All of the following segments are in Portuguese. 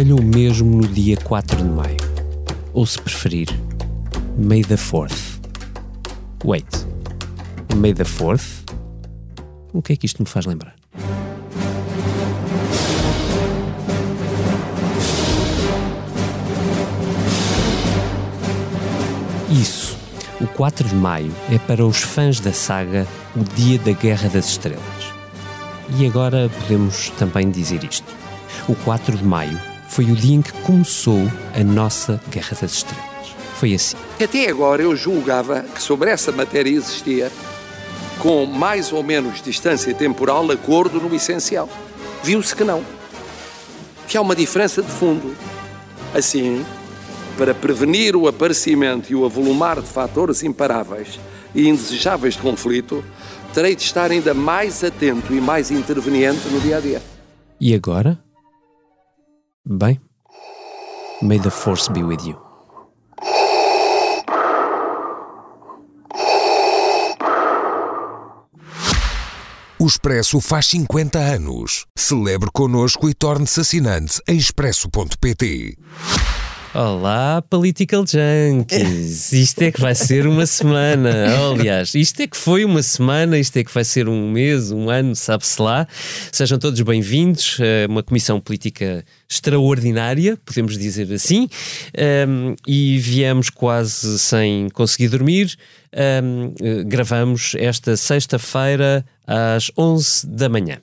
calhou mesmo no dia 4 de maio. Ou se preferir, May the 4th. Wait, May the 4th? O que é que isto me faz lembrar? Isso, o 4 de maio é para os fãs da saga o dia da Guerra das Estrelas. E agora podemos também dizer isto. O 4 de maio foi o dia em que começou a nossa Guerra das Estrelas. Foi assim. Até agora eu julgava que sobre essa matéria existia, com mais ou menos distância temporal, acordo no essencial. Viu-se que não. Que há uma diferença de fundo. Assim, para prevenir o aparecimento e o avolumar de fatores imparáveis e indesejáveis de conflito, terei de estar ainda mais atento e mais interveniente no dia a dia. E agora? Bem, may the force be with you. O Expresso faz 50 anos. Celebre connosco e torne-se assinante em expresso.pt. Olá, Political Junkies! Isto é que vai ser uma semana. Aliás, isto é que foi uma semana, isto é que vai ser um mês, um ano, sabe-se lá. Sejam todos bem-vindos a uma comissão política extraordinária, podemos dizer assim, um, e viemos quase sem conseguir dormir. Um, gravamos esta sexta-feira às 11 da manhã.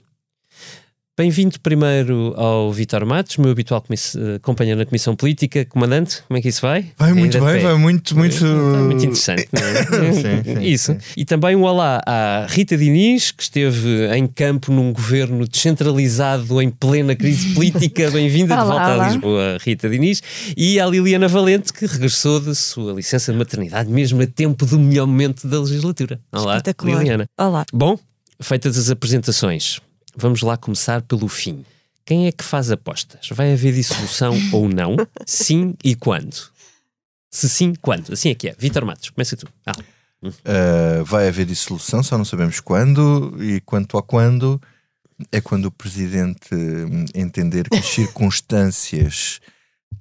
Bem-vindo primeiro ao Vitor Matos, meu habitual uh, companheiro na Comissão Política. Comandante, como é que isso vai? Vai muito bem, vai muito, muito... muito interessante, não é? sim, sim, isso. Sim. E também um olá à Rita Diniz, que esteve em campo num governo descentralizado em plena crise política. Bem-vinda de volta olá. a Lisboa, Rita Diniz. E à Liliana Valente, que regressou da sua licença de maternidade, mesmo a tempo do melhor momento da legislatura. Olá, Liliana. Olá. Bom, feitas as apresentações, vamos lá começar pelo fim. Quem é que faz apostas? Vai haver dissolução ou não? Sim e quando? Se sim, quando? Assim é que é. Vitor Matos, começa tu. Ah. Uh, vai haver dissolução, só não sabemos quando, e quanto a quando, é quando o presidente hum, entender que as circunstâncias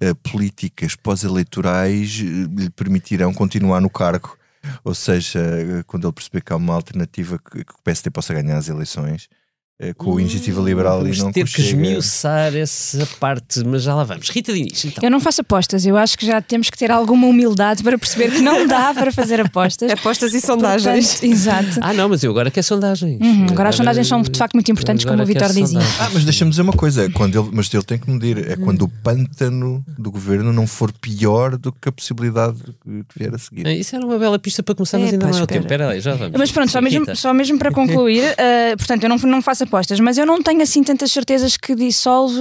uh, políticas pós-eleitorais uh, lhe permitirão continuar no cargo. Ou seja, quando ele perceber que há uma alternativa que, que o PSD possa ganhar as eleições com a iniciativa liberal vamos e não ter que esmiuçar essa parte, mas já lá vamos. Rita Diniz, então. Eu não faço apostas, eu acho que já temos que ter alguma humildade para perceber que não dá para fazer apostas. apostas e sondagens. Portanto, exato. Ah, não, mas eu agora quero sondagens. Uhum, agora, agora as sondagens são de facto muito importantes, como o Vitor dizia. Ah, mas deixa-me dizer uma coisa, é quando ele, mas ele tem que medir, é quando o pântano do governo não for pior do que a possibilidade que vier a seguir. É, isso era uma bela pista para começar, mas é, ainda não é o tempo. Espera aí, já vamos. Mas pronto, só mesmo, só mesmo para concluir, uh, portanto, eu não, não faço apostas, mas eu não tenho assim tantas certezas que dissolve,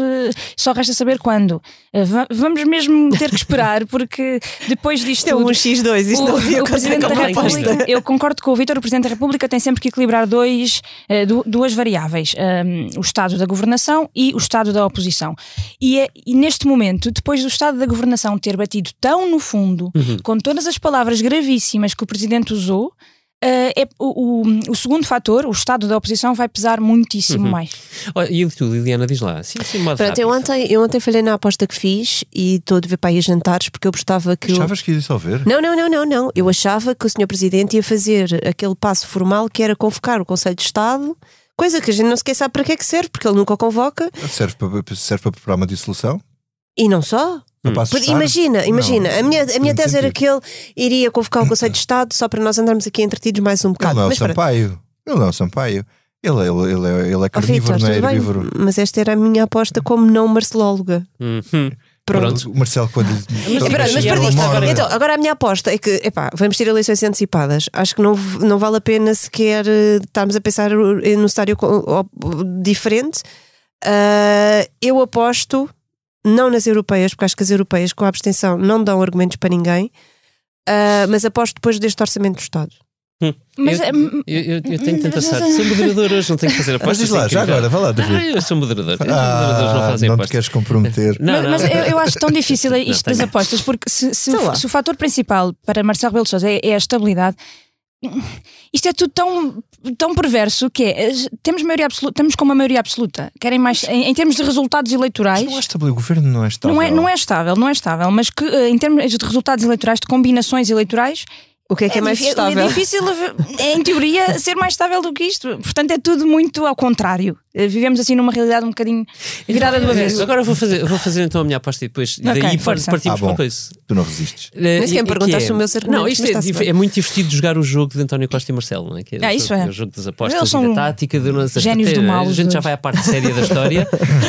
só resta saber quando. Eh, vamos mesmo ter que esperar, porque depois disto. É um X2, isto o, não o Presidente da República. Eu concordo com o Vítor, o Presidente da República tem sempre que equilibrar dois, eh, duas variáveis: um, ehm, o estado da governação e o estado da oposição. E, é, e, neste momento, depois do estado da governação ter batido tão no fundo, uhum. com todas as palavras gravíssimas que o Presidente usou. Uh, é, o, o, o, segundo fator, o estado da oposição, vai pesar muitíssimo uhum. mais. e tu, Liliana, diz lá. Sim, sim, Pronto, eu ontem, eu ontem falhei na aposta que fiz e estou de ver para ir a jantares porque eu gostava que. Achavas eu... que ia dissolver? Não, não, não, não, não. Eu achava que o Sr. Presidente ia fazer aquele passo formal que era convocar o Conselho de Estado. Coisa que a gente não sequer sabe para que é que serve, porque ele nunca o convoca. Serve para, serve para preparar uma dissolução? E não só. Hum. Imagina, imagina, não, a minha, a minha tese era que ele iria convocar o Conselho de Estado só para nós andarmos aqui entretidos mais um bocado. Ele não é o Sampaio. Ele não é o Sampaio. Ele, ele, ele, é, ele é carnívoro, oh, Victor, não é herbívoro. Mas esta era a minha aposta como não marcelóloga. Uhum. Pronto. O Marcelo, quando. Mas, mas, mas perdi. Agora, então, agora a minha aposta é que, epá, vamos ter eleições antecipadas. Acho que não, não vale a pena sequer eh, estarmos a pensar num cenário diferente. Uh, eu aposto não nas europeias, porque acho que as europeias com a abstenção não dão argumentos para ninguém, uh, mas aposto depois deste orçamento do Estado. Hum. Mas, eu, eu, eu, eu, tenho tanta sorte. Sou moderador hoje, não tenho que fazer apostas. Mas diz lá, já agora, vai lá, David. Ah, eu sou moderador. Ah, não fazem não te queres comprometer. Não, mas, mas eu, acho tão difícil isto das apostas, porque se, se, o, se o fator principal para Marcelo Rebelo de Sousa é, é a estabilidade, isto é tudo tão, tão perverso que é, temos maioria absoluta, estamos com uma maioria absoluta. Querem mais em, em termos de resultados eleitorais. Mas não é estável, o governo não é estável. Não é, não é estável, não é estável, mas que eh, em termos de resultados eleitorais, de combinações eleitorais, o que é que é, é mais estável? É difícil, em teoria, ser mais estável do que isto. Portanto, é tudo muito ao contrário. Eh, vivemos assim numa realidade um bocadinho virada do avesso. Agora vou fazer, vou fazer então a minha aposta e depois okay, daí força. partimos ah, bom, para coisa. Tu não resistes. Mas quem perguntaste é, o meu argumentos. Não, isto é, é, muito divertido jogar o jogo de António Costa e Marcelo, não é? Que é, ah, isso o, é. o jogo das apostas e da tática, de nossa Génios do mal. A gente já vai à parte séria da história.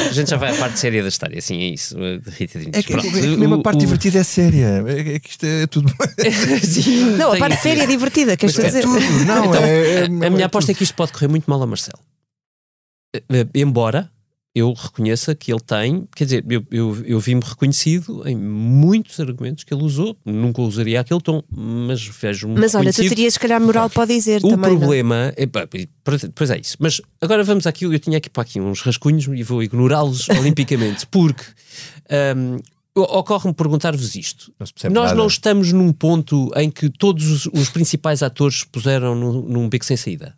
a gente já vai à parte séria da história, assim, é isso. É que, Pronto, é, mesmo a parte divertida é séria. É que isto é tudo. não, a parte séria é divertida, queres dizer? Tudo, não, então, a minha aposta é que isto pode correr muito mal a Marcelo. Eh, embora eu reconheça que ele tem, quer dizer, eu, eu, eu vi-me reconhecido em muitos argumentos que ele usou, nunca usaria aquele tom, mas vejo-me. Mas olha, tu terias, se calhar, moral para dizer o também. O problema, é, pois é isso, mas agora vamos aqui, eu tinha aqui para aqui uns rascunhos e vou ignorá-los olimpicamente, porque. Um, Ocorre-me perguntar-vos isto. Não Nós nada. não estamos num ponto em que todos os, os principais atores puseram num, num beco sem saída?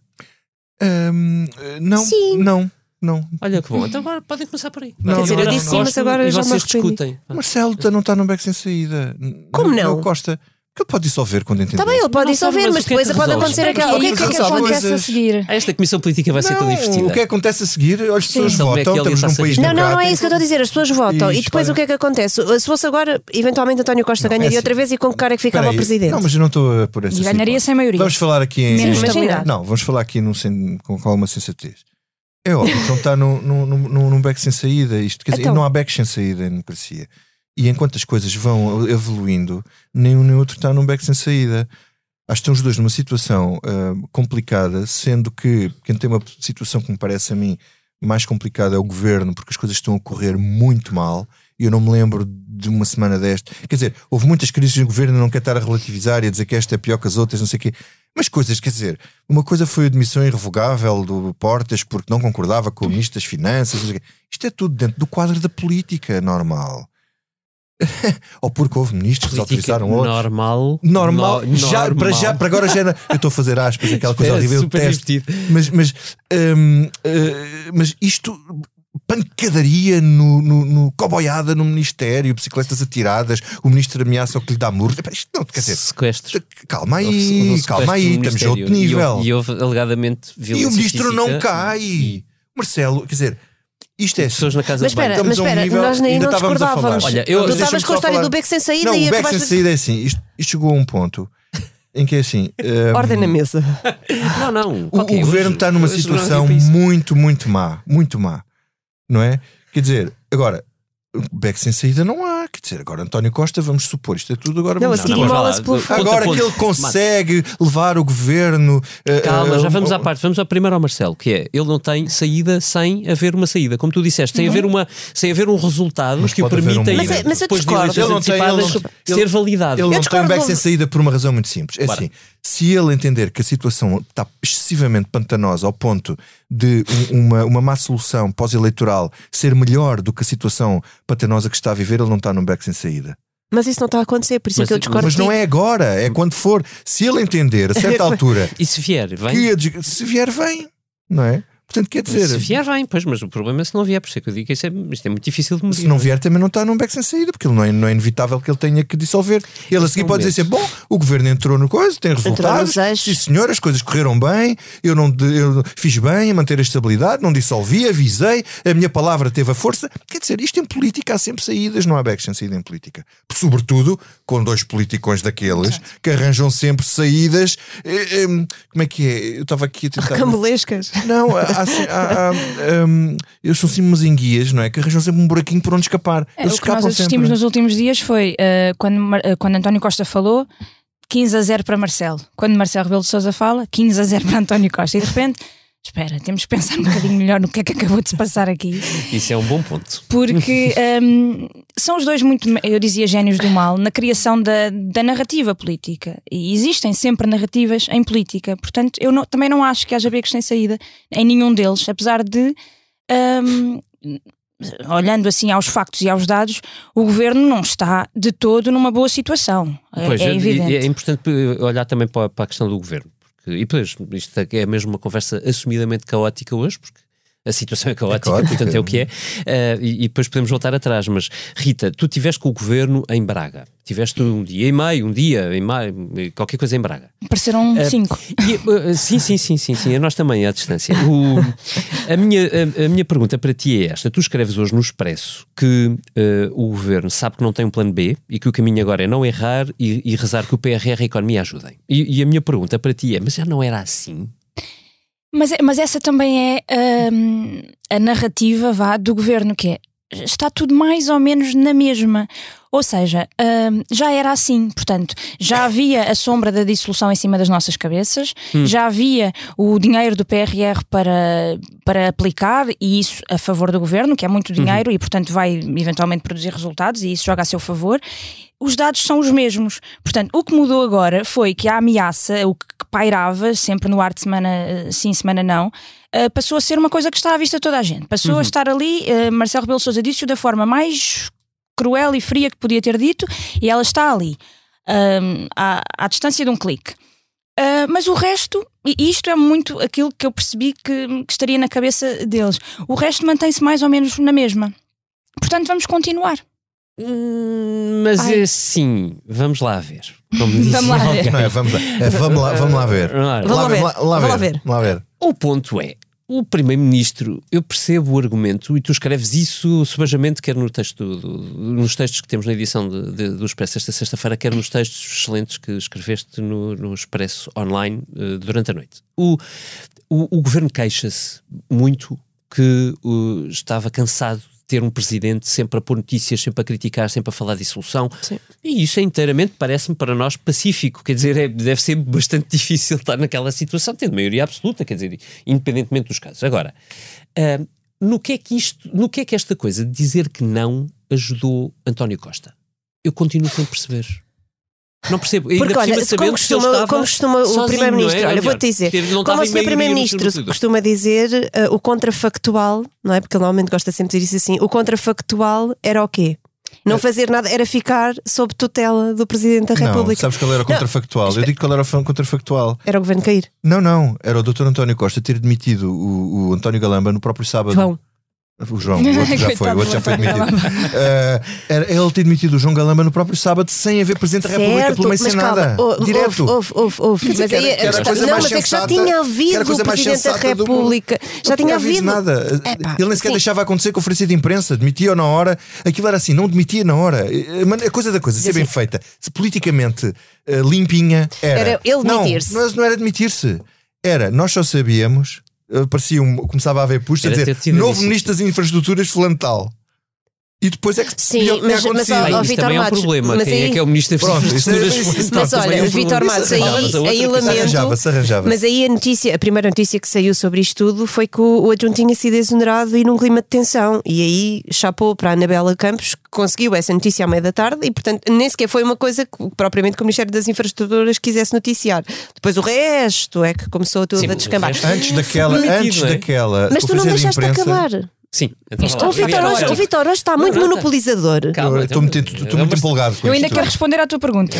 Um, não, Sim. não. Não. Olha que bom. Então agora podem começar por aí. Não, Quer dizer, eu disse sim, mas agora já me discutem. Marcelo não está num beco sem saída. Como não? não? Costa. Que ele pode dissolver quando entender. Bem, ele pode dissolver, mas, depois é pode acontecer aquilo. O que é que, acontece a seguir? Esta comissão política vai ser tão divertida. O que acontece a seguir? As pessoas Sim. votam, estamos num país Não, não, não é isso que eu estou a dizer. As pessoas votam. E, depois o que é que acontece? Se fosse agora, eventualmente António Costa ganharia é outra vez e com que cara é que ficava o presidente? Não, mas eu não estou por essa E ganharia sem maioria. Vamos falar aqui em. Não, vamos falar aqui com alguma sensatez. É óbvio que não está num, num, num, num beco sem saída. Isto, quer dizer, então. não há becos sem saída em democracia. E enquanto as coisas vão evoluindo, nenhum nem outro está num beco sem saída. Acho que estão os dois numa situação uh, complicada, sendo que quem tem uma situação que me parece a mim mais complicada é o governo, porque as coisas estão a correr muito mal. E eu não me lembro de uma semana desta. Quer dizer, houve muitas crises no governo, não quer estar a relativizar e a dizer que esta é pior que as outras, não sei o quê. Mas coisas, quer dizer, uma coisa foi a demissão irrevogável do Portas porque não concordava com o Ministro das Finanças. Isto é tudo dentro do quadro da política normal. Ou porque houve ministros que autorizaram outros. Normal. Normal. No, já, normal. Para, já, para agora já era, Eu estou a fazer aspas, aquela coisa horrível. Super teste. Mas, mas, um, uh, mas isto pancadaria no, no, no coboiada no Ministério, bicicletas atiradas, o Ministro ameaça o que lhe dá murros. Isto não, quer dizer, sequestros. Calma aí, houve, calma aí, estamos a outro nível. E houve, e houve alegadamente violência. E o Ministro não cai. E... Marcelo, quer dizer, isto é pessoas na casa mas espera, mas espera, um nós nem não discordávamos. Olha, eu, tu estavas com a história falar. do beco sem saída não, e o beco sem saída é assim. Isto, isto, chegou a um ponto em que é assim. Um, Ordem na mesa. não, não. O, o governo está numa situação muito, muito má. Muito má. Não é? Quer dizer, agora, beco sem saída não há. Quer dizer, agora António Costa, vamos supor, isto é tudo agora. Não, vamos assim, não, pelo Agora que ele consegue levar o governo. Eh, Calma, uh, já vamos uh, à parte. Vamos ao primeiro ao Marcelo, que é ele não tem saída sem haver uma saída, como tu disseste, sem, uhum. haver, uma, sem haver um resultado mas que o permita um... mas, é, mas depois de eleições antecipadas ser validado. Ele não tem um beco sem saída por uma razão muito simples. É Bora. assim, se ele entender que a situação está excessivamente pantanosa ao ponto de uma, uma má solução pós-eleitoral ser melhor do que a situação pantanosa que está a viver, ele não está num beco sem saída. Mas isso não está a acontecer, por isso mas, é que eu discordo. Mas não é agora, é quando for. Se ele entender a certa altura. e se vier, vem? Que, se vier, vem, não é? Portanto, quer dizer. Se vier, vem, pois, mas o problema é se não vier, por isso é que eu digo que isto é, isto é muito difícil de medir. Se não vier, também não está num beco sem saída, porque ele não é, não é inevitável que ele tenha que dissolver. Ele a seguir pode dizer assim: bom, o governo entrou no coisa, tem resultados. Sim, senhor, as coisas correram bem, eu não eu fiz bem a manter a estabilidade, não dissolvi, avisei, a minha palavra teve a força. Quer dizer, isto em política há sempre saídas, não há becos sem saída em política. Sobretudo com dois politicões daqueles que arranjam sempre saídas. Eh, como é que é? Eu estava aqui a tentar. Cambolescas. Não, há, há, há um, eles são umas enguias, não é? Que arranjam sempre um buraquinho por onde escapar. É, eles o que nós assistimos sempre. nos últimos dias foi uh, quando, uh, quando António Costa falou. 15 a 0 para Marcelo. Quando Marcelo Rebelo de Sousa fala, 15 a 0 para António Costa. E de repente, espera, temos que pensar um bocadinho melhor no que é que acabou de se passar aqui. Isso é um bom ponto. Porque um, são os dois muito, eu dizia, génios do mal na criação da, da narrativa política. E existem sempre narrativas em política. Portanto, eu não, também não acho que haja becos sem saída em nenhum deles, apesar de. Um, olhando assim aos factos e aos dados, o governo não está de todo numa boa situação. É, pois, é evidente. É importante olhar também para, a questão do governo. E depois, isto é mesmo uma conversa assumidamente caótica hoje, porque a situação é caótica, é caótica. portanto é o que é, uh, e, e, depois podemos voltar atrás. Mas, Rita, tu estiveste com o governo em Braga, tiveste um dia e meio, um dia em maio, qualquer coisa em Braga. Pareceram uh, cinco. E, uh, sim, sim, sim, sim, sim, a nós também, à distância. O, a, minha, a, a, minha pergunta para ti é esta: tu escreves hoje no Expresso que o governo sabe que não tem um plano B e que o caminho agora é não errar e, e rezar que o PRR e a economia ajudem. E, e a minha pergunta para ti é: mas já não era assim? Mas, é, mas essa também é um, a narrativa vá, do governo, que é está tudo mais ou menos na mesma. Ou seja, um, já era assim, portanto, já havia a sombra da dissolução em cima das nossas cabeças, hum. já havia o dinheiro do PRR para, para aplicar, e isso a favor do governo, que é muito dinheiro uhum. e, portanto, vai eventualmente produzir resultados, e isso joga a seu favor os dados são os mesmos. Portanto, o que mudou agora foi que a ameaça, o que pairava sempre no ar de semana eh, sim, semana não, uh, passou a ser uma coisa que está à vista de toda a gente. Passou uhum. a estar ali, uh, Marcelo Rebelo Sousa disse-o da forma mais cruel e fria que podia ter dito, e ela está ali, uh, à, à, distância de um clique. mas o resto, e isto é muito aquilo que eu percebi que, que estaria na cabeça deles, o resto mantém-se mais ou menos na mesma. Portanto, vamos continuar. Hum, mas Ai. assim, vamos lá ver. vamos lá ver. Não é, vamos, lá, é, vamos, lá, vamos lá ver. Vamos lá, lá, ver. Lá, lá, lá, ver. lá ver. O ponto é, o Primeiro-Ministro, eu percebo o argumento e tu escreves isso subajamente, quer no texto do, nos textos que temos na edição de, de, do Expresso esta sexta-feira, quer nos textos excelentes que escreveste no, no Expresso online uh, durante a noite. O, o, o governo queixa-se muito que uh, estava cansado ter um presidente sempre a pôr notícias, sempre a criticar, sempre a falar de dissolução. Sim. E isso é inteiramente, parece-me, para nós pacífico. Quer dizer, é, deve ser bastante difícil estar naquela situação, tendo maioria absoluta, quer dizer, independentemente dos casos. Agora, uh, no que é que isto, no que é que esta coisa de dizer que não ajudou António Costa? Eu continuo sem perceber. Não percebo. Porque, olha, como costuma, como costuma o Primeiro-Ministro, é? olha, vou-te dizer, como o Sr. Primeiro-Ministro costuma dizer, uh, o contrafactual, não é? Porque ele normalmente gosta sempre de dizer isso assim, o contrafactual era o quê? Não é. fazer nada era ficar sob tutela do Presidente da República. Não, sabes qual era o contrafactual? Não, Eu digo qual era o contrafactual. Era o governo cair. Não, não. Era o Dr. António Costa ter demitido o, o António Galamba no próprio sábado. João. O João, o outro já foi, o outro já foi demitido. Uh, era ele ter demitido o João Galamba no próprio sábado sem haver Presidente da República pelo meio sem nada. Direto. Mas aí, era, coisa não, mas é que já tinha havido o Presidente da República. Já tinha havido. nada. ele nem sequer sim. deixava acontecer conferência de imprensa, demitia na hora. Aquilo era assim, não demitia na hora. A coisa da coisa, ser bem feita, politicamente uh, limpinha, era. Era ele demitir-se. Não, não era demitir-se. Era, nós só sabíamos parecia um, começava a haver push a dizer novo ministro das infraestruturas fulano tal. E depois é que Sim, mas, mas ó, ó, Vitor também Matos, é um problema. Quem aí... é que é o ministro das infraestruturas? Mas olha, o Vitor Matos aí, aí lamento. Arranjava, arranjava. Mas aí a notícia, a primeira notícia que saiu sobre isto tudo foi que o, o adjunto tinha sido exonerado e num clima de tensão. E aí chapou para a Anabela Campos, que conseguiu essa notícia à meia da tarde e, portanto, nem sequer foi uma coisa que propriamente que o Ministério das Infraestruturas quisesse noticiar. Depois o resto é que começou tudo Sim, a descambar. Antes daquela, antes é? daquela. Mas tu não deixaste de acabar. Sim. Então o, Vitor hoje, o Vitor hoje está muito monopolizador. Calma, estou muito, estou muito empolgado com Eu ainda quero responder à tua pergunta.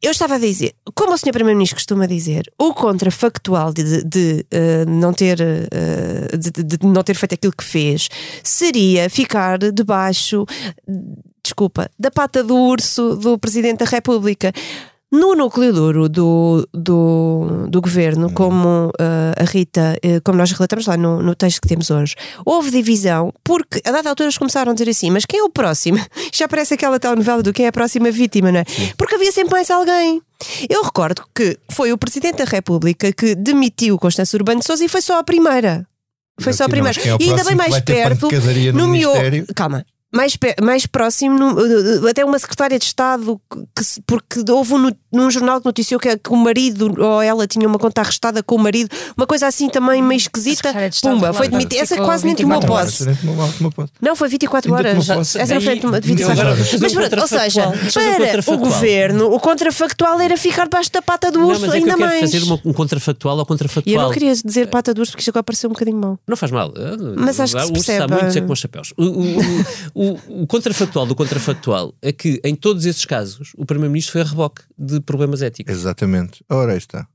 Eu estava a dizer, como o Sr. Primeiro-Ministro costuma dizer, o contrafactual de, de, de uh, não ter, uh, de, de, não ter feito aquilo que fez seria ficar debaixo, desculpa, da pata do urso do Presidente da República. No núcleo duro do, do, do governo, uhum. como uh, a Rita, uh, como nós relatamos lá no, no texto que temos hoje, houve divisão, porque a dada altura eles começaram a dizer assim: mas quem é o próximo? Já parece aquela telenovela do quem é a próxima vítima, não é? Porque havia sempre mais alguém. Eu recordo que foi o Presidente da República que demitiu Constância Urbano de Souza e foi só a primeira. Foi só a primeira. É e ainda bem mais perto, nomeou. Calma, mais, mais próximo, até uma secretária de Estado, que, porque houve um, num jornal que noticiou que, que, o marido ou ela tinha uma conta arrestada com o marido, uma coisa assim também meio esquisita. Pumba, foi demitida. Essa quase nem tomou posse. Não, foi 24 horas. Essa não foi 24 horas. Mas pronto, ou seja, para o governo, o contrafactual era ficar debaixo da pata do urso, não, mas é ainda que eu mais. fazer um contrafactual ao contrafactual. E eu não queria dizer pata do urso porque isto agora pareceu um bocadinho mal. Não faz mal. Mas acho que se percebe. Está muito com os chapéus. O, o, o, contrafactual do contrafactual é que, em todos esses casos, o Primeiro-Ministro foi a reboque de problemas éticos. Exatamente. Ora, aí está.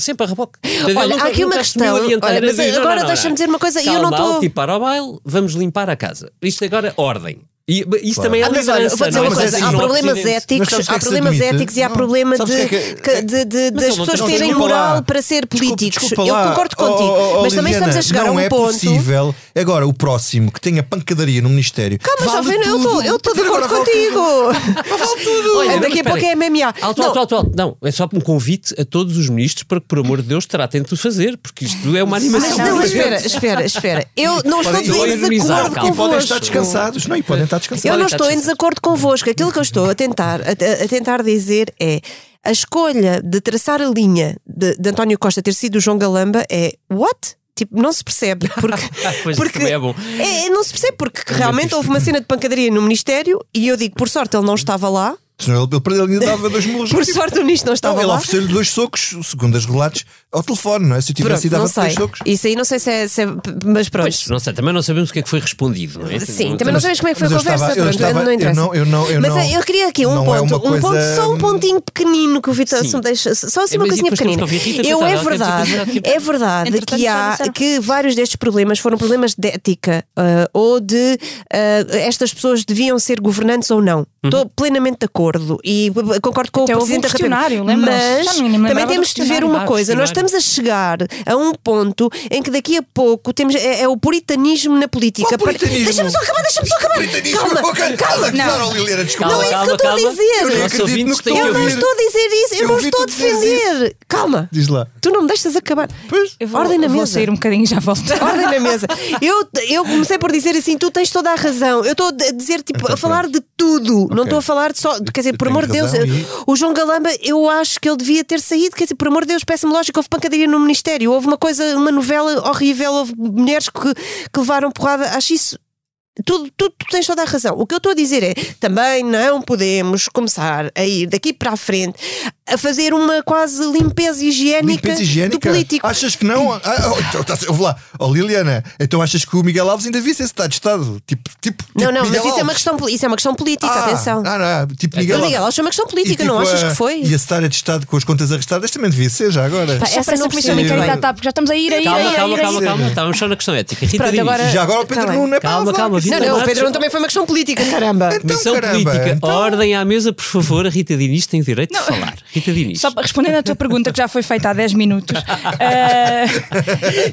Sempre a reboque. Olha, há aqui uma questão. Olha, mas agora deixa-me dizer uma coisa. Calma, eu não estou. Tipo, para o baile, vamos limpar a casa. Isto agora, ordem. E isso claro. também é ah, mas olha, vou dizer uma coisa, há problemas éticos, há problemas éticos e há problema de, de, das pessoas terem moral para ser políticos. Eu concordo contigo, mas também estamos a chegar a um ponto. Não é possível agora o próximo que tenha pancadaria no Ministério. Calma, jovem, eu estou de acordo contigo. Vale tudo. Daqui a pouco é MMA. Alto, alto, alto, alto. Não, é só um convite a todos os ministros para que, por amor de Deus, tratem de fazer, porque isto é uma animação. Não, espera, espera, espera. Eu não estou em desacordo convosco. E podem estar descansados, não, e podem estar Eu não estou em desacordo convosco. Aquilo que eu estou a tentar, a, a tentar dizer é a escolha de traçar a linha de, de António Costa ter sido o João Galamba é what? Tipo, não se percebe. Porque, porque é bom. É, não se percebe porque realmente houve uma cena de pancadaria no Ministério e eu digo, por sorte, ele não estava lá. Senão ele, ele, ele dava dois murros. Por sorte o Nisto não estava não, lá. Ele ofereceu-lhe dois socos, segundo os relatos, ao telefone, não é? Se eu tivesse dado dois socos. Isso aí não sei se é. Se é mas pronto. Pois, não sei, também não sabemos o que é que foi respondido, não é? Sim, também não sabemos como é que foi a conversa. Estava, eu estava, não interessa. Eu não, eu não, eu mas não, eu queria aqui um ponto, é um coisa... ponto, só um pontinho pequenino que o Vitor me deixa. Só assim é, uma coisinha pequenina. Eu é verdade, é verdade que há que vários destes problemas foram problemas de ética uh, ou de uh, estas pessoas deviam ser governantes ou não. Estou uhum. plenamente de acordo e concordo com Até o Presidente um da República. Mas também temos de ver uma coisa: nós estamos a chegar a um ponto em que daqui a pouco temos, é, é o puritanismo na política. Deixa-me só acabar, deixa-me só acabar. Calma, calma. calma. Não, Liliana, desculpa. não é isso que eu estou a dizer. Eu, eu não estou a dizer isso, eu, eu não estou a defender. Calma. Diz lá. Tu não me deixas acabar. Pois. Eu vou, Ordem na mesa. Vou sair um bocadinho e já volto. Ordem na mesa. Eu, eu comecei por dizer assim: tu tens toda a razão. Eu estou a dizer, tipo, então, a falar de tudo. Não estou a falar de só. Quer dizer, por amor de Deus, o João Galamba, eu acho que ele devia ter saído. Quer dizer, por amor de Deus, peça-me lógico, houve pancadaria no Ministério, houve uma coisa, uma novela horrível, houve mulheres que, que levaram porrada. Acho isso tu, tu, tu, tens toda a razão. O que eu estou a dizer é também não podemos começar a ir daqui para a frente a fazer uma quase limpeza higiênica, limpeza higiênica? do político. Achas que não? Ah, oh, então, tá, eu vou lá. Oh, Liliana, então achas que o Miguel Alves ainda devia ser estado de Estado? Tipo, tipo, tipo não, não, Miguel mas isso é, uma questão, isso é uma questão política, ah, atenção. Ah, não, tipo Miguel, Miguel Alves é uma questão política, e, tipo, não achas que foi? E a secretária de Estado com as contas arrestadas também devia ser já agora. Pá, essa não comissão nem quero tá, porque já estamos a ir, a ir, calma, a ir. Calma, calma, calma, estávamos só na questão ética. Rita Pronto, agora, já agora o Pedro não é Calma, calma, Não, não, o Pedro também foi uma questão política, caramba. Então, Missão caramba, política. Então... Ordem à mesa, por favor. A Rita Diniz tem o direito de falar. Rita Diniz. Só respondendo à tua pergunta, que já foi feita há 10 minutos. uh...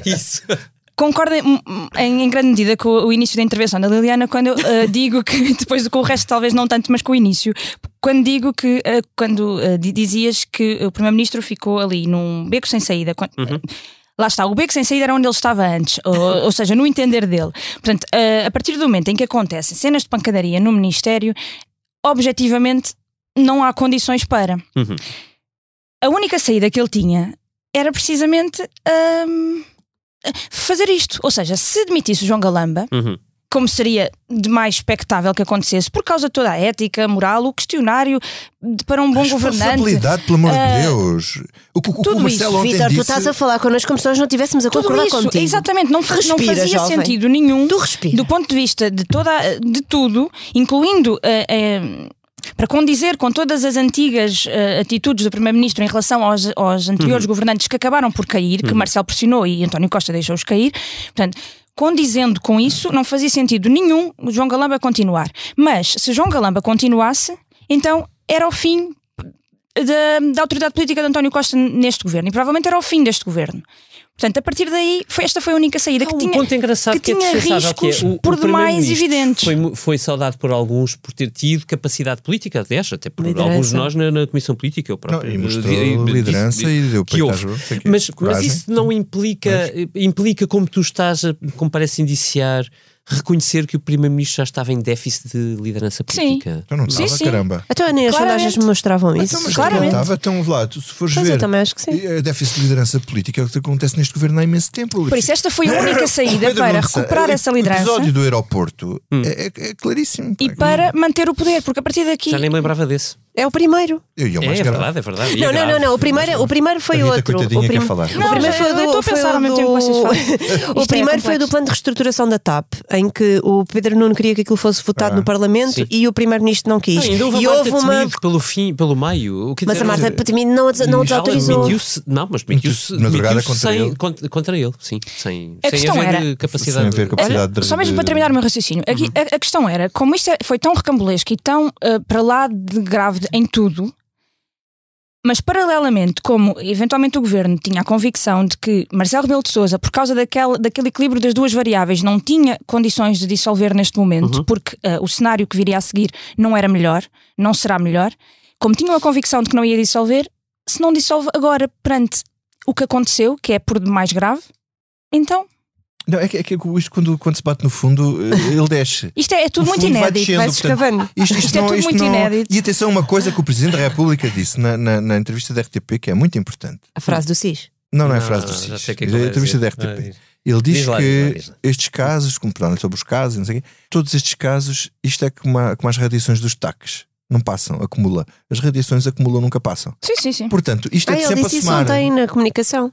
Isso. Concordo em, em, grande medida com o início da intervenção da Liliana quando eu uh, digo que, depois com o resto talvez não tanto, mas com o início, quando digo que, uh, quando uh, dizias que o Primeiro-Ministro ficou ali num beco sem saída, quando, uhum. Lá está, o beco sem saída era onde ele estava antes, ou, ou seja, no entender dele. Portanto, a partir do momento em que acontecem cenas de pancadaria no Ministério, objetivamente não há condições para. Uhum. A única saída que ele tinha era precisamente um, fazer isto. Ou seja, se demitisse o João Galamba, uhum como seria de mais expectável que acontecesse, por causa de toda a ética, moral, o questionário de, para um bom governante. Responsabilidade, pelo amor uh, de ah, Deus. O, o, tudo o isso. Vitor, tu estás a falar connosco como se nós não tivéssemos a concordar isso, contigo. Exatamente, não, respira, não fazia jovem. sentido nenhum do ponto de vista de, toda, de tudo, incluindo. Uh, uh, para condizer com todas as antigas uh, atitudes do Primeiro-Ministro em relação aos, aos anteriores uhum. governantes que acabaram por cair, que uhum. Marcelo pressionou e António Costa deixou-os cair, portanto, condizendo com isso, não fazia sentido nenhum João Galamba continuar. Mas se João Galamba continuasse, então era o fim da, da autoridade política de António Costa neste governo e provavelmente era o fim deste governo. Portanto, a partir daí, foi, esta foi a única saída que um tinha, ponto engraçado que, que é tinha é riscos que é, o, por o demais evidentes. Foi, foi saudado por alguns por ter tido capacidade política, aliás, até por liderança. alguns de nós na, na Comissão Política. Eu próprio, não, e mostrou liderança disse, e deu que houve. Mas, mas isso não implica, mas... implica como tu estás, como parece indiciar, reconhecer que o Primeiro-Ministro já estava em déficit de liderança política. Sim. Então não estava, sim, sim. caramba. Então nem as sondagens me mostravam isso. Então, mas Claramente. estava, então lá, tu, se fores pois ver, eu também acho que sim. Eh, déficit de liderança política é o que acontece neste governo há imenso tempo. Por isso, esta foi a única saída para recuperar essa liderança. O episódio do aeroporto hum. é, é, é, claríssimo. E para manter o poder, porque a partir daqui. Já nem lembrava desse. É o primeiro. Eu ia É, mais é grave. verdade, é verdade. Não, é não, não, não. O primeiro, o primeiro foi Rita, outro. o prim- falar. O Não, primeiro mas foi eu do, estou a pensar ao mesmo tempo que vocês falam. o é primeiro foi do plano de reestruturação da TAP, em que o Pedro Nuno queria que aquilo fosse votado Ah, no Parlamento sim. e o Primeiro-Ministro não quis. Não, ainda houve e houve uma. Pelo fim, pelo meio. O que Mas a Marta Patimino não, não desautorizou. Não, mas demitiu contra ele. contra, contra ele, sim. Sem, A sem haver era- capacidade. Sem haver de- capacidade de- Só mesmo para terminar o meu raciocínio. Uhum. a, questão era, como isto é- foi tão recambulesco e tão ah, para lá de grave em tudo, mas paralelamente, como eventualmente o governo tinha a convicção de que Marcelo Rebelo de Sousa, por causa daquele, daquele equilíbrio das duas variáveis, não tinha condições de dissolver neste momento, Uhum. porque ah, o cenário que viria a seguir não era melhor, não será melhor, como tinham a convicção de que não ia dissolver, se não dissolve agora perante o que aconteceu, que é por demais grave, então Não, é que, é que isto quando, quando se bate no fundo, eh, ele desce. isto é, é tudo muito vai inédito. descendo, portanto, escavando. Isto, Isto é tudo muito inédito. E atenção, uma coisa que o Presidente da República disse na, na, na entrevista da RTP que é muito importante. A frase do SIS. Não, não é Não, frase do já SIS. sei o que é é a vai entrevista da. RTP. Diz. Ele diz Diz lá, que diz lá, diz lá. estes casos, como perguntam sobre os casos, não sei quê, todos estes casos, isto é como, a- como as radiações dos taques. Não passam, acumula. As radiações acumulam, nunca passam. Sim, sim, sim. Portanto, isto é Ah, de ele sempre a disse isso somar. ontem na comunicação.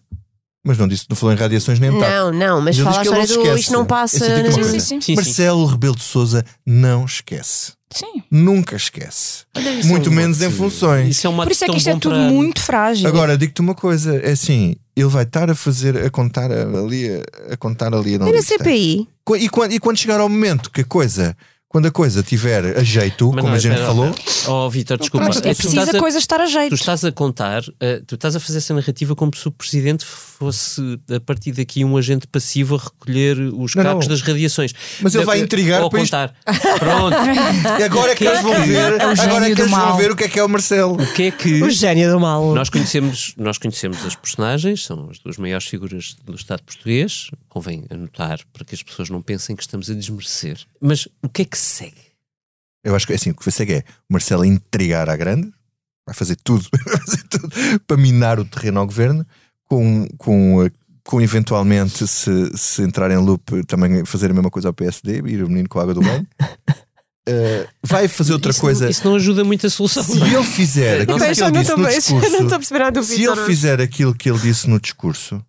Mas não disse, não falou em radiações nem em. Não, não, mas Ele fala a diz que ele história não do esquece. isto não passa. Esse tipo de Sim, coisa. sim, sim. Marcelo Rebelo de Souza não esquece. Sim. Nunca esquece. Isso Muito é um menos em funções. Isso é um Por isso é que isto é bom tudo para- muito frágil. Agora, digo-te uma coisa, é assim, ele vai estar a fazer, a contar ali, a, a contar ali na Era lista. CPI. Qu- E quando, e quando chegar ao momento que a coisa, quando a coisa tiver a jeito, Mas como não, a gente falou, Oh, Vitor, desculpa. Mas é estás a coisa estar a jeito. Tu estás a contar, eh, tu estás a fazer essa narrativa como se o presidente fosse, a partir daqui, um agente passivo a recolher os Não, cacos não. das radiações. Mas ele vai intrigar para isto. contar. Pronto. agora é que eles vão ver, É o gênio agora é que eles vão ver o que é que é o Marcelo. O que é que. O gênio do mal. Nós conhecemos, nós conhecemos as personagens, são as duas maiores figuras do Estado português. Convém anotar para que as pessoas não pensem que estamos a desmerecer. Mas o que é que segue? Eu acho que assim, o que ser é o Marcelo intrigar à grande, vai fazer tudo, vai fazer tudo para minar o terreno ao governo, com, com, eh, com eventualmente, se, se entrar em loop, também fazer a mesma coisa ao PSD, ir o menino com a água do banho. Eh, vai fazer outra isso coisa. Não, isso não ajuda muito a solução. Se ele fizer aquilo que ele disse no discurso, se ele fizer aquilo que ele disse no discurso,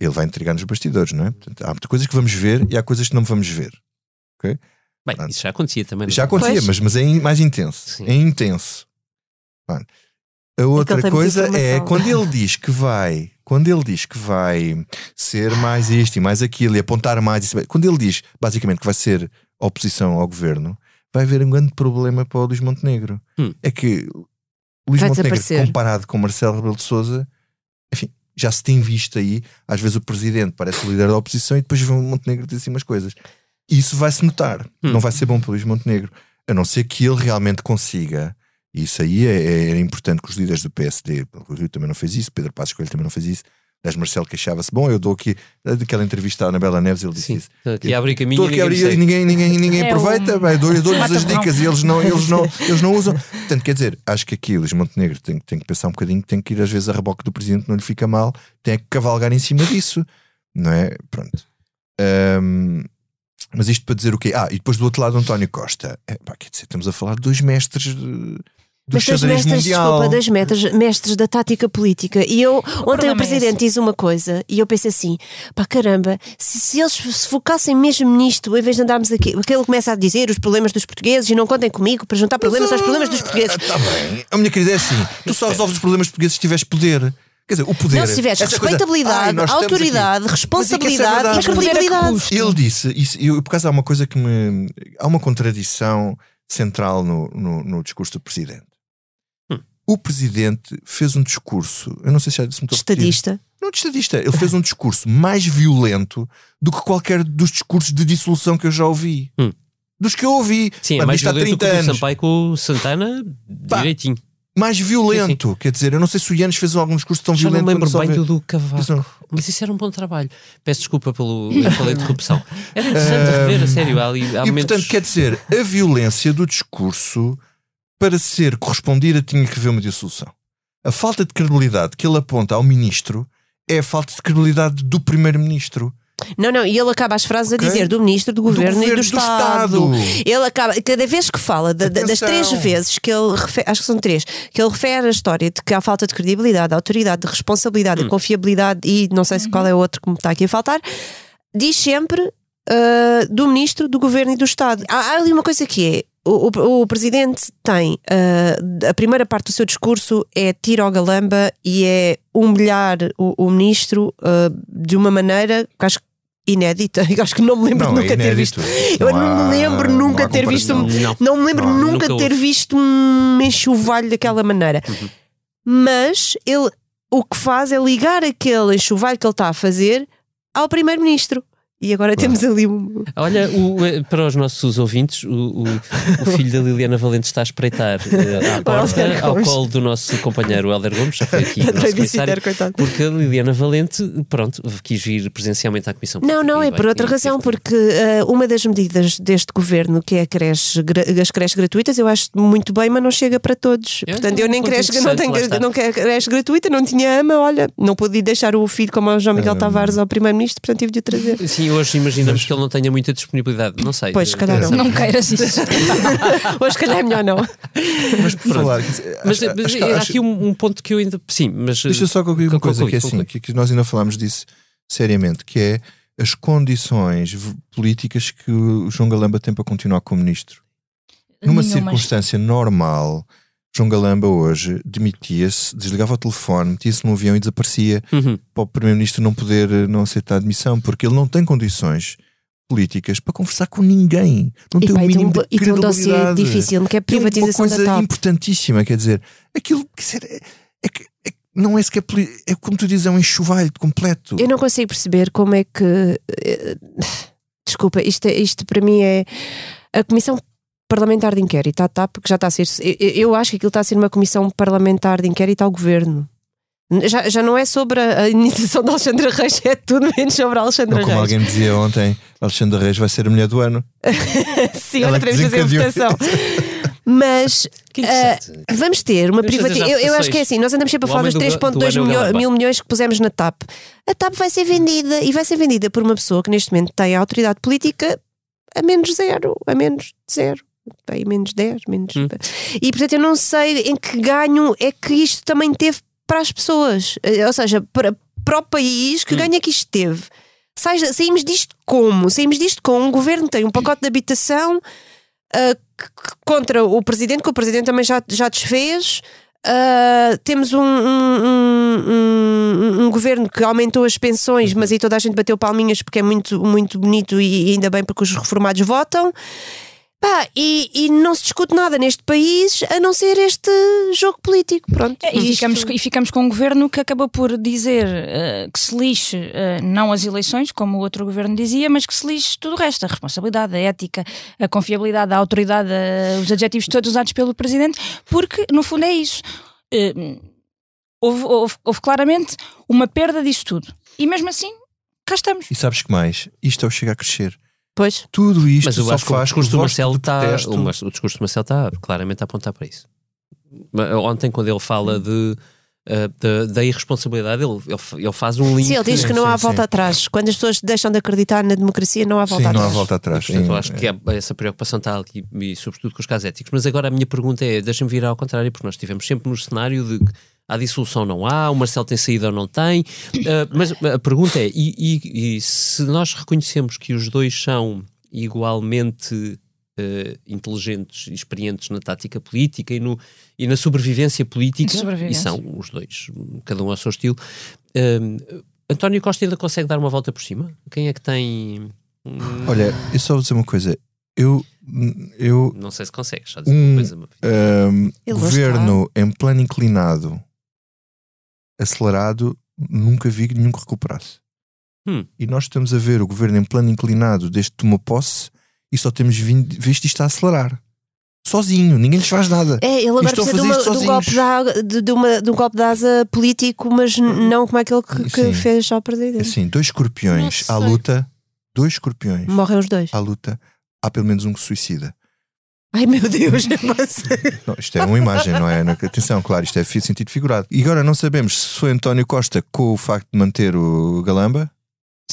ele vai intrigar nos bastidores, não é? Portanto, há muitas coisas que vamos ver e há coisas que não vamos ver. Bem, isso já acontecia também. não é? Já acontecia, mas, mas é in- mais intenso. Sim. É intenso. Pronto. A outra tem muita coisa é quando ele diz que vai, quando ele diz que vai ser mais isto e mais aquilo e apontar mais, isso, quando ele diz basicamente que vai ser oposição ao governo, vai haver um grande problema para o Luís Montenegro. Hum. É que Luís Vai Montenegro, comparado com Marcelo Rebelo de Souza, enfim, já se tem visto aí, às vezes o presidente parece o líder da oposição e depois vem o Montenegro dizer assim umas coisas. Isso vai-se notar. Hum. Não vai ser bom para o Luís Montenegro. A não ser que ele realmente consiga. E isso aí é, é importante que os líderes do PSD, o Rio também não fez isso, Pedro Passos Coelho também não fez isso. Aliás, Marcelo queixava-se. Bom, eu dou aqui, daquela entrevista à Anabela Neves, ele disse Sim, isso. aqui abre caminho Estou aqui a ninguém abrir e ninguém, ninguém, ninguém É aproveita, o- bem, dou- eu dou-lhes as dicas e eles não, eles, não, eles não usam. Portanto, quer dizer, acho que aqui o Luís Montenegro tem, tem que pensar um bocadinho, tem que ir às vezes a reboque do presidente, não lhe fica mal, tem que cavalgar em cima disso, não é? Pronto. Ahm, mas isto para dizer o quê? Ah, e depois do outro lado, António Costa. É, pá, quer dizer, estamos a falar de dois mestres de- do Mas dois xadrez mestres, mundial. desculpa, dois mestres, mestres da tática política. E eu, ontem o é presidente esse. diz uma coisa e eu pensei assim: pá, caramba, se, se eles se focassem mesmo nisto, em vez de andarmos aqui, porque ele começa a dizer os problemas dos portugueses e não contem comigo para juntar problemas aos problemas dos portugueses. Está bem. A minha querida é assim: tu só resolves os problemas portugueses se tiveres poder. Quer dizer, o poder. Não, se tiveres coisa, respeitabilidade, "Ai, nós estamos autoridade, aqui." responsabilidade Mas é e isso é credibilidade. Ele disse, isso, eu, por causa há uma coisa que me. Há uma contradição central no, no, no discurso do presidente. O presidente fez um discurso, eu não sei se já disse repetir. Estadista. Não de estadista, ele fez um discurso mais violento do que qualquer dos discursos de dissolução que eu já ouvi. Hum. Dos que eu ouvi. Sim, é Pá, mais há violento 30 que o anos. Sampaio com o Santana, Pá, direitinho. Mais violento, quer dizer, eu não sei se o Yanes fez algum discurso tão Já não violento. me lembro quando só bem do, do Cavaco. Mas isso era um bom trabalho. Peço desculpa pelo eu falei de corrupção. Era interessante rever, a sério. Há, ali, há E momentos... portanto, quer dizer, a violência do discurso, para ser correspondida, tinha que haver uma dissolução. A falta de credibilidade que ele aponta ao ministro é a falta de credibilidade do primeiro-ministro. Não, não, e ele acaba as frases okay. a dizer do ministro do governo, do governo e do, do Estado. Estado. Ele acaba, cada vez que fala de, das três vezes que ele refere, acho que são três, que ele refere a história de que há falta de credibilidade, de autoridade, de responsabilidade, hum. de confiabilidade e não sei se qual é o outro que me está aqui a faltar, diz sempre uh, do ministro do governo e do Estado. Há, há ali uma coisa que é o, o, o, presidente tem uh, a primeira parte do seu discurso é tiro ao galamba e é humilhar o, o ministro uh, de uma maneira que acho inédita. Eu acho que não me lembro não, nunca é ter visto. Eu não, me lembro nunca ter visto. Não, não, me lembro nunca, nunca ter visto um enxovalho daquela maneira. Uhum. Mas ele o que faz é ligar aquele enxovalho que ele está a fazer ao primeiro-ministro. E agora temos ali um. Olha, o, eh, para os nossos ouvintes, o, o, o, filho da Liliana Valente está a espreitar uh, à porta ao colo do nosso companheiro Helder Gomes, já foi aqui o nosso comissário, porque a Liliana Valente, pronto, quis vir presencialmente à Comissão Não, não, é por outra razão, porque uh, uma das medidas deste governo, que é a creche, as creches gratuitas, eu acho muito bem, mas não chega para todos. Eu Portanto, eu nem creche, não tenho não quero creche gratuita, não tinha ama, olha, não pude deixar o filho como o João Miguel Tavares ao Primeiro-Ministro, portanto tive de o trazer. Sim, hoje imaginamos mas... que ele não tenha muita disponibilidade. Não sei. Pois, se calhar não. Não queiras isso. hoje, se calhar é melhor não. Mas por falar. Mas, acho, mas acho, há aqui um, um, ponto que eu ainda. Sim, mas. Deixa só concluir uma coisa que é assim, que, nós ainda falámos disso seriamente, que é as condições políticas que o João Galamba tem para continuar como ministro. Numa circunstância normal João Galamba hoje demitia-se, desligava o telefone, metia-se num avião e desaparecia uhum. para o Primeiro-Ministro não poder eh, não aceitar a admissão, porque ele não tem condições políticas para conversar com ninguém. Não e tem o mínimo de e credibilidade. E tem um dossiê difícil, que é a privatização é uma coisa importantíssima, quer dizer, aquilo quer dizer, é, é, é, não é sequer, é como tu dizes, é um enxovalho completo. Eu não consigo perceber como é que... Eh, desculpa, isto, isto para mim é... A Comissão parlamentar de inquérito à TAP, que já está a ser. Eu, acho que aquilo está a ser uma comissão parlamentar de inquérito ao governo. Já, já não é sobre a, iniciação de Alexandre Reis, é tudo menos sobre a Alexandre Reis. Como alguém dizia ontem, Alexandre Reis vai ser a mulher do ano. Sim, olha, podemos fazer a votação. Mas uh, vamos ter uma privatização. Eu, eu, acho que é assim: nós andamos sempre a falar dos 3,2 milho mil milhões que pusemos na TAP. A TAP vai ser vendida e vai ser vendida por uma pessoa que neste momento tem a autoridade política a menos zero, a menos zero aí menos 10, menos. Hum. E portanto eu não sei em que ganho é que isto também teve para as pessoas, eh, ou seja, para, para o país, que hum. ganho é que isto teve? Sai, saímos disto como? Saímos disto com um governo tem um pacote de habitação uh, contra o presidente, que o presidente também já, já desfez. Uh, temos um, um, um, um, governo que aumentou as pensões, mas aí toda a gente bateu palminhas porque é muito, muito bonito e ainda bem porque os reformados votam. Pá, e, e, não se discute nada neste país a não ser este jogo político. Pronto. É, e, ficamos, e ficamos com um governo que acabou por dizer uh, que se lixe uh, não as eleições, como o outro governo dizia, mas que se lixe tudo o resto: a responsabilidade, a ética, a confiabilidade, a autoridade, uh, os adjetivos todos usados pelo presidente, porque no fundo é isso. Houve, houve, houve claramente uma perda disso tudo. E mesmo assim, cá estamos. E sabes que mais? Isto é o chega a crescer. Pois. Tudo isto Mas eu só acho faz que o discurso do Marcelo está. O, discurso do Marcelo está claramente a apontar para isso. Ontem, quando ele fala de. Uh, da, da, irresponsabilidade, ele, ele, ele, faz um link. Sim, ele diz que não há volta sim. atrás. Quando as pessoas deixam de acreditar na democracia, não há volta sim, atrás. Não há volta atrás. Portanto, eu acho que é, essa preocupação está aqui, e sobretudo com os casos éticos. Mas agora a minha pergunta é: deixa-me virar ao contrário, porque nós estivemos sempre no cenário de há dissolução não há, o Marcelo tem saído ou não tem. Uh, mas a pergunta é: e, e, e se nós reconhecemos que os dois são igualmente uh, inteligentes e experientes na tática política e, no, e na sobrevivência política, sobrevivência. e são os dois, cada um ao seu estilo. Uh, António Costa ainda consegue dar uma volta por cima? Quem é que tem. Olha, eu só vou dizer uma coisa. Eu. eu não sei se consegues, só dizer um, uma coisa. Um, governo em plano inclinado, acelerado, nunca vi nenhum que recuperasse. Hum. E nós estamos a ver o governo em plano inclinado desde que tomou posse e só temos visto isto a acelerar. Sozinho, ninguém lhes faz nada. É, ele agora precisa de, uma, de, um golpe de, de, uma, de um golpe de asa político, mas não como aquele que, que fez ao presidente. Sim, dois escorpiões à luta, dois escorpiões. Morrem os dois. À luta, há pelo menos um que suicida. Ai meu Deus, não, isto é uma imagem, não é? Atenção, claro, isto é sentido figurado. E agora não sabemos se foi António Costa com o facto de manter o Galamba,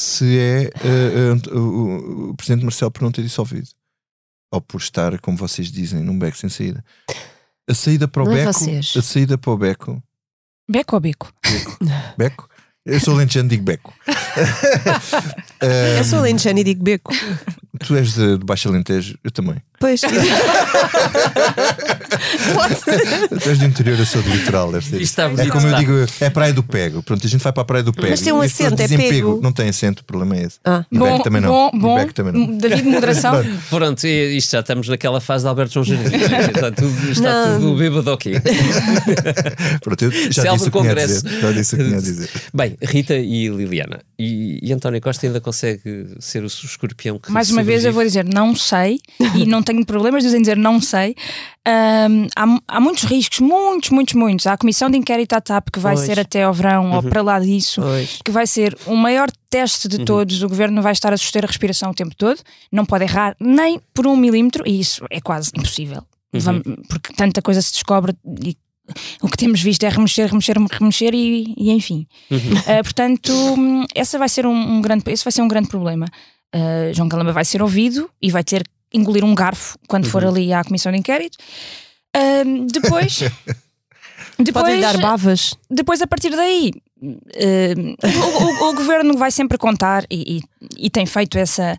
se é uh, uh, o presidente Marcelo por não ter dissolvido ou por estar, como vocês dizem, num beco sem saída. A saída para o Não é beco. vocês. A saída para o beco. Beco ou bico? Beco? Eu sou lentejano, digo beco. Eu sou alentejana e digo beco. Tu és de, de Baixo Alentejo, eu também. Pois. Tu és do interior, eu sou do litoral, deve ser. Isto é como eu digo, é Praia do Pego. Pronto, a gente vai para a Praia do Pego. Mas tem um acento, é pego. Não tem acento, o problema é esse. Ah. Bom, Beco também não. bom, bom. Também não. David, moderação. Pronto, isto já estamos naquela fase de Alberto João Jardim. Está tudo, está Não. tudo bêbado aqui. Pronto, eu já Célebre disse o que tinha a congresso. dizer. Já disse o que tinha a dizer. Bem, Rita e Liliana. E, e António Costa ainda consegue ser o escorpião que Mais uma vez eu vou dizer não sei e não tenho problemas de dizer não sei. Ahm, há, há muitos riscos, muitos, muitos, muitos. Há a comissão de inquérito à TAP que vai Pois. ser até ao verão ou para lá disso, Pois. que vai ser o maior teste de todos. O governo vai estar a suster a respiração o tempo todo, não pode errar nem por um milímetro e isso é quase impossível. Vamos- porque tanta coisa se descobre e o que temos visto é remexer, remexer, remexer e, e enfim. Uh, portanto, essa vai ser um, um grande, esse vai ser um grande problema. Uh, João Calamba vai ser ouvido e vai ter engolir um garfo quando for ali à comissão de inquérito. Um, depois, depois, Pode-lhe dar bavas. depois a partir daí uh, o, o- o governo vai sempre contar e, e- e tem feito essa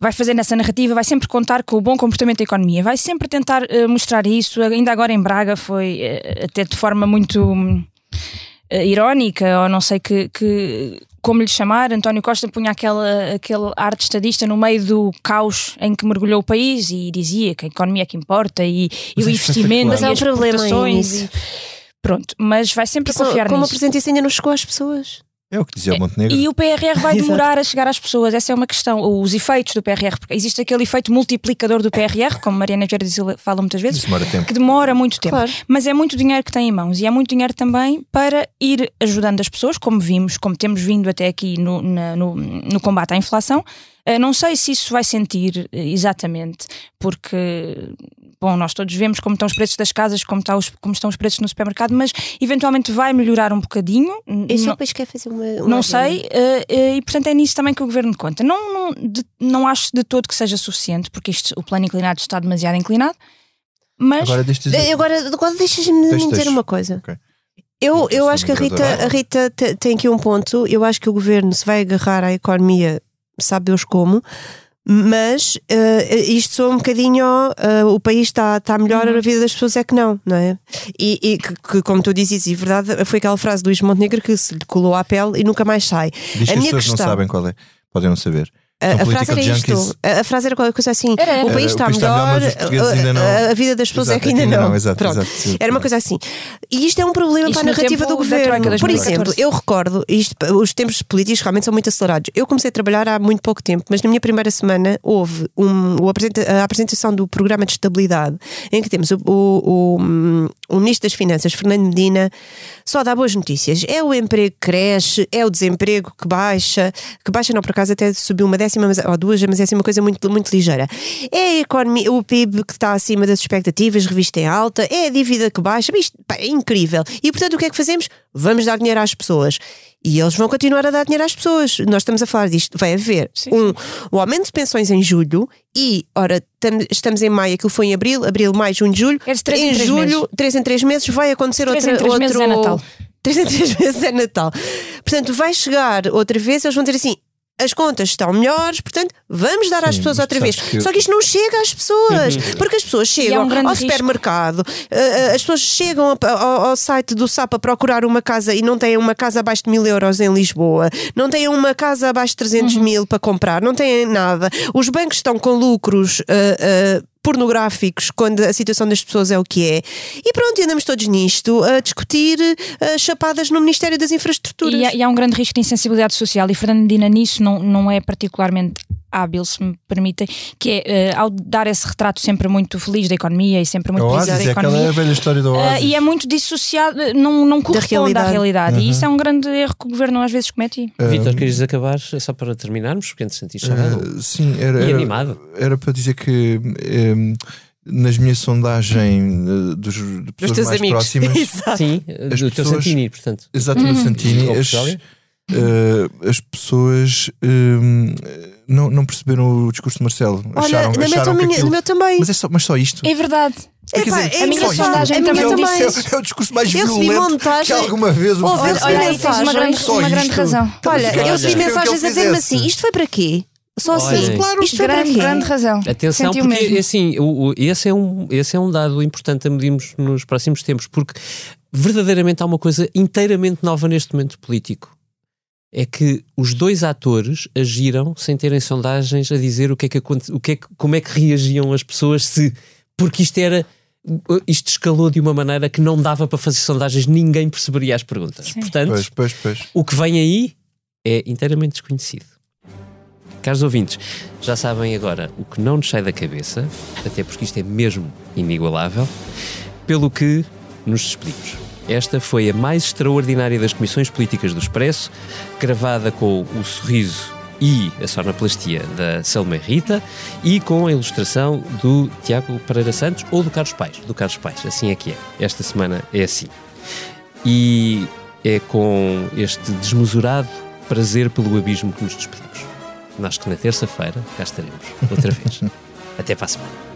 vai fazer nessa narrativa, vai sempre contar com o bom comportamento da economia, vai sempre tentar uh, mostrar isso. Ainda agora em Braga foi uh, até de forma muito uh, irónica, ou não sei que, que- como lhe chamar, António Costa punha aquela, aquele ar de estadista no meio do caos em que mergulhou o país e dizia que a economia é que importa e, e Mas o é investimento Mas e há um as problema e- Pronto, mas vai sempre Isso, confiar como nisso. apresenta isso ainda não chegou às pessoas. É o que dizia o Montenegro. E o PRR vai demorar a chegar às pessoas, essa é uma questão. Os efeitos do PRR, porque existe aquele efeito multiplicador do PRR, como Mariana Vieira fala muitas vezes, demora tempo. que demora muito tempo. Claro. Mas é muito dinheiro que tem em mãos e é muito dinheiro também para ir ajudando as pessoas, como vimos, como temos vindo até aqui no, na- no, no combate à inflação. Eh, Não sei se isso vai sentir eh, exatamente, porque bom, nós todos vemos como estão os preços das casas, como, está os- como estão os preços no supermercado, mas eventualmente vai melhorar um bocadinho. Este Não- é o país que quer fazer uma. uma não sei, eh, e portanto é nisso também que o governo conta. Não, não, de- não acho de todo que seja suficiente, porque isto, o plano inclinado está demasiado inclinado, mas Agora deixa dizer. Eh, Agora, agora deixas-me Deixa, dizer deixa. uma coisa. Ok. Eu, eu acho que a Rita, a Rita te- tem aqui um ponto. Eu acho que o governo se vai agarrar à economia, sabe Deus como, mas eh, isto soa um bocadinho. eh, o país está está melhor, Uhum. a vida das pessoas é que não, não é? E, e que, que, como tu dizes, e verdade, foi aquela frase do Luís Montenegro que se lhe colou à pele e nunca mais sai. Diz que a as minha pessoas não questão- sabem qual é. Podem não saber. A, a frase era isto. A, a frase era qualquer coisa assim. Era, era. O país está melhor, a- a, a vida das pessoas é Exato, que ainda, ainda não. não, exato, Pronto. exato, sim. Era uma coisa assim. E isto é um problema Isto para a narrativa do governo. Por 2014. exemplo, eu recordo, isto, os tempos políticos realmente são muito acelerados. Eu comecei a trabalhar há muito pouco tempo, mas na minha primeira semana houve um, o apresenta- a apresentação do programa de estabilidade, em que temos o, o, o, o Ministro das Finanças, Fernando Medina, só dá boas notícias. É o emprego que cresce, é o desemprego que baixa, que baixa não, por acaso até subiu uma décima mas- ou duas, mas é assim uma coisa muito, muito ligeira. É a economia, o PIB que está acima das expectativas, revista em alta, é a dívida que baixa, isto pá, é incrível. E portanto o que é que fazemos? Vamos dar dinheiro às pessoas. E eles vão continuar a dar dinheiro às pessoas. Nós estamos a falar disto. Vai haver Sim, um, o aumento de pensões em julho e, ora, tam- estamos em maio, aquilo foi em abril, abril, maio, junho, julho. É de três em em três julho, meses. três em três meses, vai acontecer Três outra, em três outro. meses é Natal. Três em três meses é Natal. Portanto, vai chegar outra vez, eles vão dizer assim. As contas estão melhores, portanto, vamos dar às Sim, pessoas outra vez. que- Só que isto não chega às pessoas, porque as pessoas chegam um ao supermercado, uh, uh, as pessoas chegam a- ao, ao site do SAP a procurar uma casa e não têm uma casa abaixo de mil euros em Lisboa, não têm uma casa abaixo de 300 Uhum. mil para comprar, não têm nada. Os bancos estão com lucros. uh, uh, pornográficos quando a situação das pessoas é o que é. E pronto, e andamos todos nisto a discutir uh, chapadas no Ministério das Infraestruturas. E há, e há um grande risco de insensibilidade social. E Fernando Medina nisso não, não é particularmente hábil, se me permitem, que é eh, ao dar esse retrato sempre muito feliz da economia e sempre muito feliz da Oasis é economia. aquela velha história da eh, Oasis. e é muito dissociado, não, não corresponde à realidade. realidade. E isso é um grande erro que o governo às vezes comete. Vitor, querias acabar só para terminarmos, porque vai longo. Uh, sim, era, E era, animado. era para dizer que um, nas minhas sondagens uh, dos, de dos pessoas teus mais amigos próximas. Sim, As do teu pessoas- Santini, portanto. exato no Santini, as, uh, as pessoas uh, não, não perceberam o discurso de Marcelo. Olha, acharam, na acharam meu, aquilo... meu também. Mas, é só, mas só isto. É verdade. É, dizer, é a minha sondagem também, também. É, é, o discurso mais eu violento montagem, que alguma vez o Olha, olha, mensagens, uma grande, uma grande razão. Olha, eu recebi mensagens a dizer-me assim: isto foi para quê? Só assim, claro, isto grande, grande razão. Atenção, Sentiu porque mesmo. assim, o, o, esse, é um, esse é um dado importante a medirmos nos próximos tempos, porque verdadeiramente há uma coisa inteiramente nova neste momento político. É que os dois atores agiram sem terem sondagens a dizer o que é que, o que, é que como é que reagiam as pessoas se. Porque isto era isto escalou de uma maneira que não dava para fazer sondagens, ninguém perceberia as perguntas. Sim. Portanto, pois, pois, pois. o que vem aí é inteiramente desconhecido. Caros ouvintes, já sabem agora o que não nos sai da cabeça, até porque isto é mesmo inigualável, pelo que nos despedimos. Esta foi a mais extraordinária das comissões políticas do Expresso, gravada com o sorriso e a sonoplastia da Salma Rita e com a ilustração do Tiago Pereira Santos ou do Carlos Pais. Do Carlos Pais, assim é que é. Esta semana é assim. E é com este desmesurado prazer pelo abismo que nos despedimos. Nós que na terça-feira cá estaremos outra vez. Até para a semana.